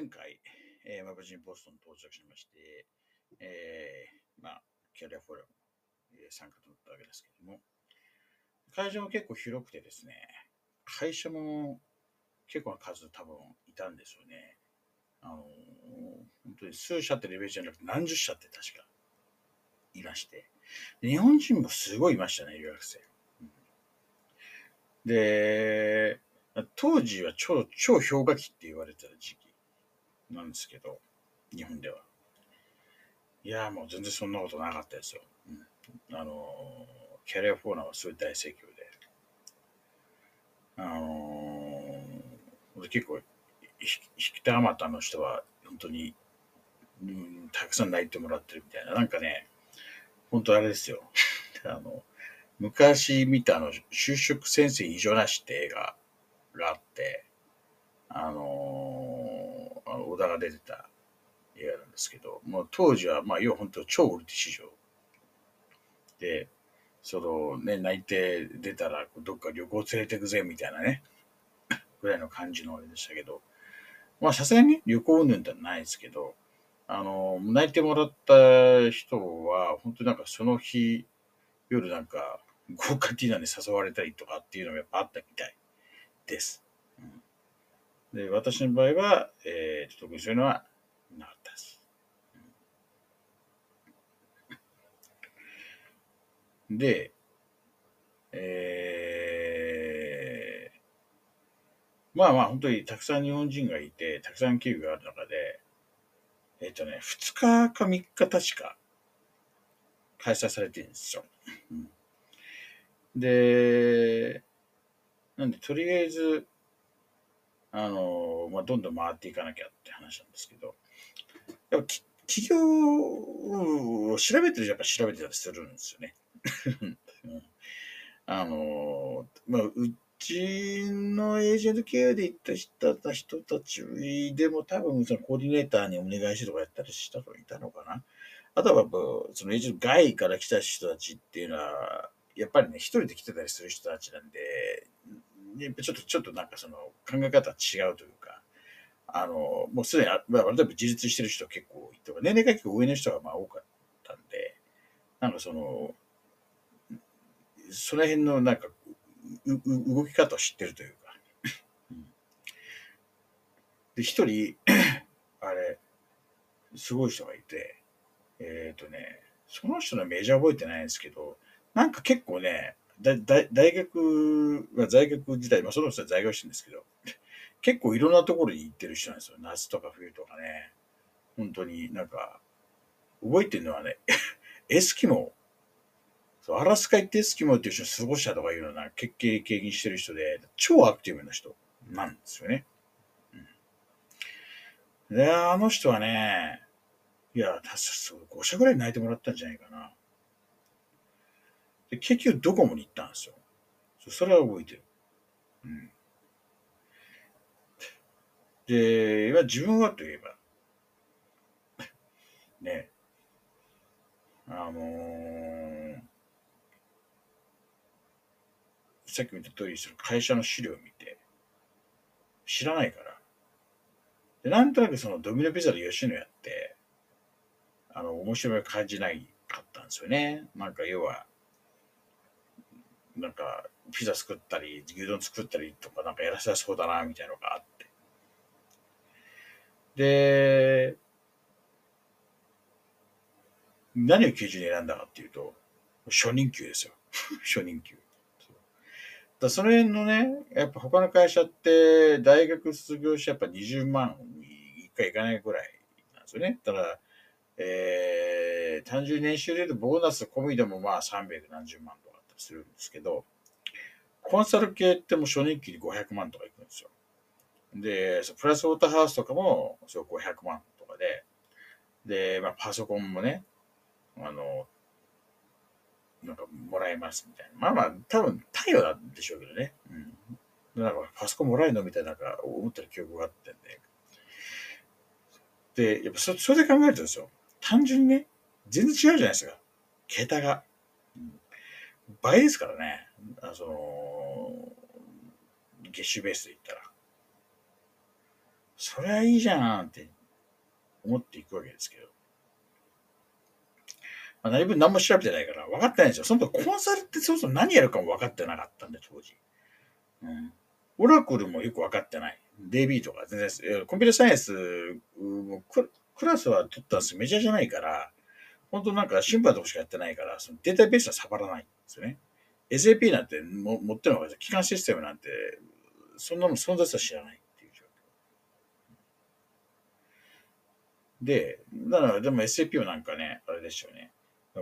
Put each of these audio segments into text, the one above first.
前回、えーまあ、無事にボストン到着しまして、えーまあ、キャリアフォーラム、えー参加となったわけですけども、会場も結構広くてですね、会社も結構な数多分いたんですよね。あのー本当に数社ってレベルじゃなくて何十社って確かいらして、日本人もすごいいましたね、留学生。で、当時は超超氷河期って言われてた時期なんですけど、日本では。いやもう全然そんなことなかったですよ。うん、あのキャリアフォーナーはすごい大盛況で。あのー結構、ひ引きたあまたの人は本当に、うん、たくさん泣いてもらってるみたいな。なんかね、本当あれですよ。あの、昔見たあの、就職先生異常なしって映画があって、あのー小田が出てた映画なんですけど、もう当時は、まあ、要は本当超売り手市場で、そのね、泣いて出たら、どっか旅行連れてくぜみたいなね、ぐらいの感じのあれでしたけど、まあ、さすがに旅行云々ってのはないですけど、あの、泣いてもらった人は、本当なんかその日、夜なんか、豪華ディナーに誘われたりとかっていうのがやっぱあったみたいです。で、私の場合は、えー、特にそういうのはなかったです。で、えー、まあまあ本当にたくさん日本人がいて、たくさん企業がある中で、えっ、とね、2日か3日確か開催されてるんですよ。で、なんでとりあえず、あの、まあ、どんどん回っていかなきゃって話なんですけど、やっぱ企業を調べてるやっぱ調べてたりするんですよね。あの、まあ、うちのエージェント経由で行った人た人たちでも多分そのコーディネーターにお願いしてとかやったりした人いたのかな。あとはそのエージェント外から来た人たちっていうのは、やっぱりね、一人で来てたりする人たちなんで、やっぱちょっと、ちょっとなんかその考え方は違うというか、あの、もうすでに、あまあ、例えば自立してる人結構多いとか、年齢が結構上の人がまあ多かったんで、なんかその、その辺のなんか、うう動き方を知ってるというか。うんで、一人、あれ、すごい人がいて、えっ、とね、その人のメジャー覚えてないんですけど、なんか結構ね、だだ大学、まあ、在学時代、まあ、その人は在学してるんですけど、結構いろんなところに行ってる人なんですよ。夏とか冬とかね。本当になんか、覚えてるのはね、エスキモ、そうアラスカ行ってエスキモっていう人過ごしたとかいうような経経験してる人で、超アクティブな人なんですよね。うん、で、あの人はね、いや、確かそう5社ぐらい泣いてもらったんじゃないかな。で、結局ドコモに行ったんですよ。それは覚えてる。うん。で、今自分はといえば、ね、あのーさっき言った通り、その会社の資料を見て、知らないから。で、なんとなくそのドミノピザで吉野やって、あの、面白い感じないかったんですよね。なんか要は、なんか、ピザ作ったり、牛丼作ったりとか、なんかやらせそうだな、みたいなのがあって。で、何を基準に選んだかっていうと、初任給ですよ。初任給。そだその辺のね、やっぱ他の会社って、大学卒業してやっぱ20万に1回いかないぐらいなんですよね。ただ、えー、単純年収で言うとボーナス込みでもまあ300万とするんですけど、コンサル系ってもう初任給に500万とかいくんですよ。で、プラスウォーターハウスとかも、そう500万とかで、で、まあ、パソコンもね、あの、なんかもらえますみたいな。まあまあ、多分、太陽なんでしょうけどね。うん。なんか、パソコンもらえるのみたいな、なんか、思ってる記憶があってんで。で、やっぱそ、それで考えるとですよ。単純にね、全然違うじゃないですか。桁が。倍ですからね。あその、月収ベースで言ったら。そりゃいいじゃんって思っていくわけですけど。まあ、何分何も調べてないから分かってないんですよ。その時コンサルってそもそも何やるかも分かってなかったんで、当時。うん。オラクルもよく分かってない。DB とか全然、コンピュータサイエンスもクラスは取ったんですメジャーじゃないから、本当なんかシンパルとかしかやってないから、そのデータベースは触らないですよね。SAP なんても持ってるのが、機関システムなんて、そんなの存在さ知らないっていう状況。で、だからでも SAP はなんかね、あれでしょうね。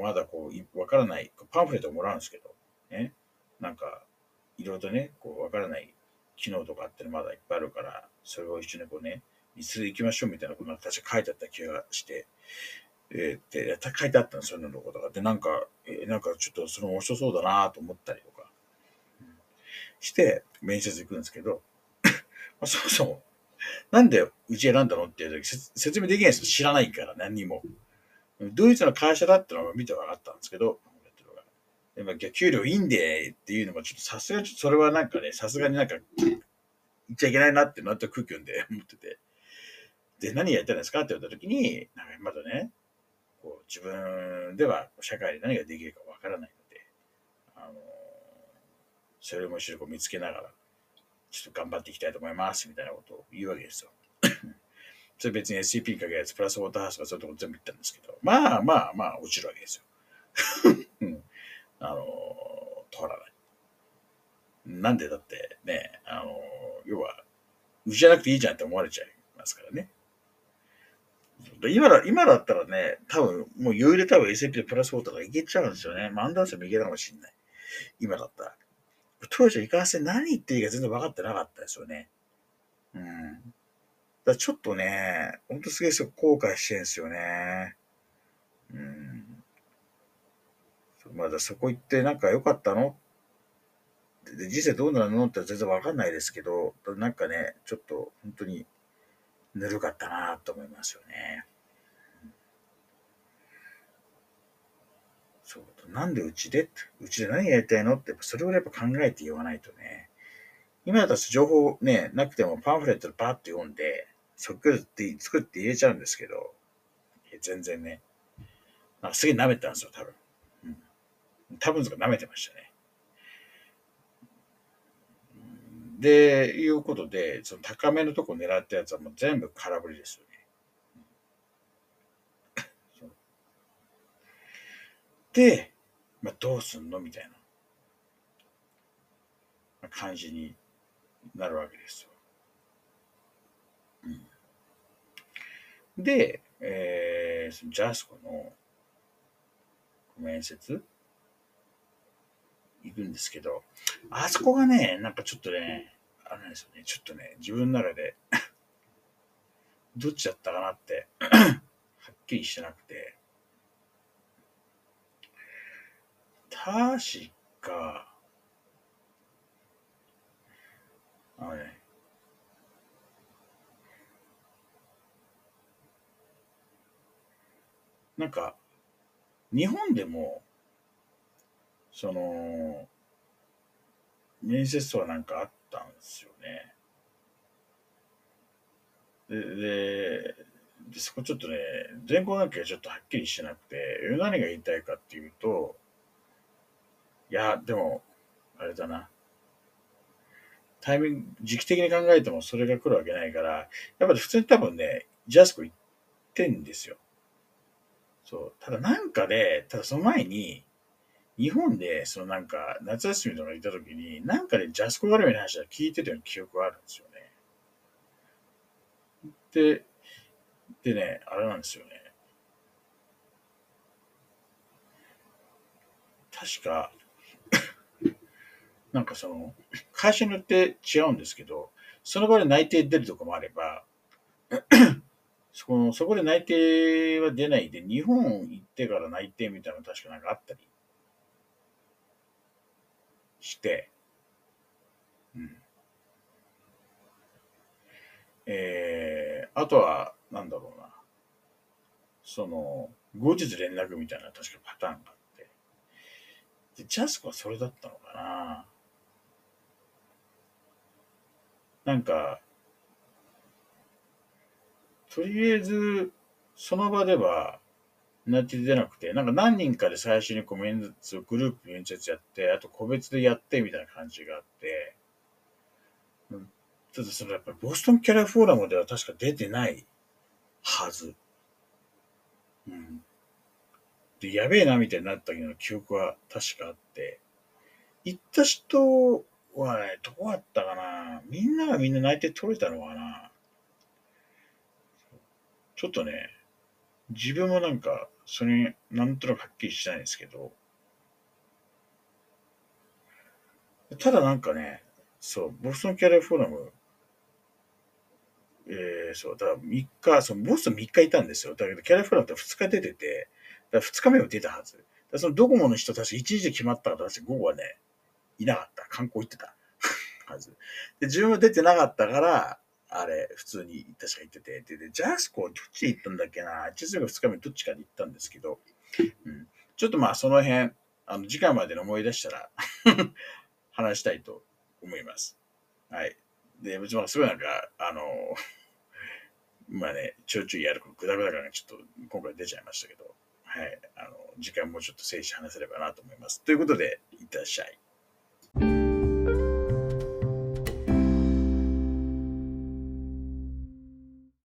まだこう、わからない、パンフレットもらうんですけど、ね。なんか、いろいろとね、こう、わからない機能とかってまだいっぱいあるから、それを一緒にこうね、見つけていきましょうみたいなことが確か書いてあった気がして、えー、で、書いてあったの、そういうのことが。で、なんか、なんかちょっとその面白そうだなと思ったりとか、して、面接行くんですけど、まあ、そもそも、なんでうち選んだのっていう時説明できないです知らないから、何にも。ドイツの会社だってのは見て分かったんですけど、でも給料いいんでっていうのもちょっとさすがにそれはなんかね、さすがになんか言っちゃいけないなってなった空気読んで思ってて。で、何やりたいんですかって言われた時に、なんかまだね、自分では社会で何ができるかわからないので、あの、それも一緒に見つけながら、ちょっと頑張っていきたいと思いますみたいなことを言うわけですよ。それ別に SCP かけるやつ、プラスウォーターハウスとかそういうとこ全部言ったんですけど、まあまあまあ落ちるわけですよ。あの、通らない。なんでだってね、あの、要は、うちじゃなくていいじゃんって思われちゃいますからね。今だ、今だったらね、多分、もう余裕で多分 SP でプラスウォーターがいけちゃうんですよね。マンダンスもいけたかもしんない。今だったら。当時はいかんせん何言っていいか全然分かってなかったですよね。うん。だちょっとね、ほんとすげえ後悔してるんですよね。うん。まだそこ行ってなんか良かったの？で人生どうなるの？って全然わかんないですけど、なんかね、ちょっと本当にぬるかったなと思いますよね。そう。なんでうちでうちで何やりたいのって、それをやっぱ考えて言わないとね。今だと情報ね、なくてもパンフレットでパーッと読んで、作って作って入れちゃうんですけど、全然ね、なんかすげえ舐めてたんですよ、多分。うん、多分とか舐めてましたね。で、いうことで、その高めのとこ狙ったやつはもう全部空振りですよね。で、まあ、どうすんのみたいな感じになるわけですよ。うん、で、えー、そのジャスコの面接？行くんですけど、あそこがね、なんかちょっとね、あれですよね、ちょっとね、自分の中で どっちだったかなって はっきりしてなくて、確か、あのね、なんか、日本でも、その、面接とはなんかあったんですよね。で、で、でそこちょっとね、全校関係がちょっとはっきりしてなくて、何が言いたいかっていうと、いや、でも、あれだな。タイミング、時期的に考えてもそれが来るわけないから、やっぱり普通に多分ね、ジャスコ行ってんですよ。そう。ただなんかで、ただその前に、日本で、そのなんか、夏休みとか行った時に、なんかで、ジャスコ絡みの話は聞いてたような記憶があるんですよね。で、でね、あれなんですよね。確か、なんかその、会社によって違うんですけど、その場で内定出るとこもあれば、そこのそこで内定は出ないで、日本行ってから内定みたいなの確かなんかあったりして、うん。えー、あとは、なんだろうな。その、後日連絡みたいな確かパターンがあって。で、ジャスコはそれだったのかななんか、とりあえず、その場では、なって出なくて、なんか何人かで最初にこう面接、グループ面接やって、あと個別でやってみたいな感じがあって、うん、ただそのやっぱりボストンキャラフォーラムでは確か出てないはず。うん。で、やべえなみたいになったような記憶は確かあって、行った人はね、どうやったかな？みんながみんな内定取れたのかな？ちょっとね、自分もなんか、それ、なんとなくはっきりしないんですけど、ただなんかね、そう、ボストンキャリアフォーラム、えー、そう、だから3日、そのボストン3日いたんですよ。だけどキャリアフォーラムって2日出てて、だ2日目も出たはず。だそのドコモの人たち1日で決まったから私午後はね、いなかった。観光行ってたはず。で、自分は出てなかったから、あれ、普通に確か行ってて、で、でジャスコどっち行ったんだっけな ?1 日目か2日目どっちかで行ったんですけど、うん、ちょっとまあその辺、あの、次回までの思い出したら 話したいと思います。はい。で、もちろんすごいなんか、あの、まあね、ちょいちょいやるグダグダ感がちょっと今回出ちゃいましたけど、はい。あの、時間もちょっと整理して話せればなと思います。ということで、いってらっしゃい。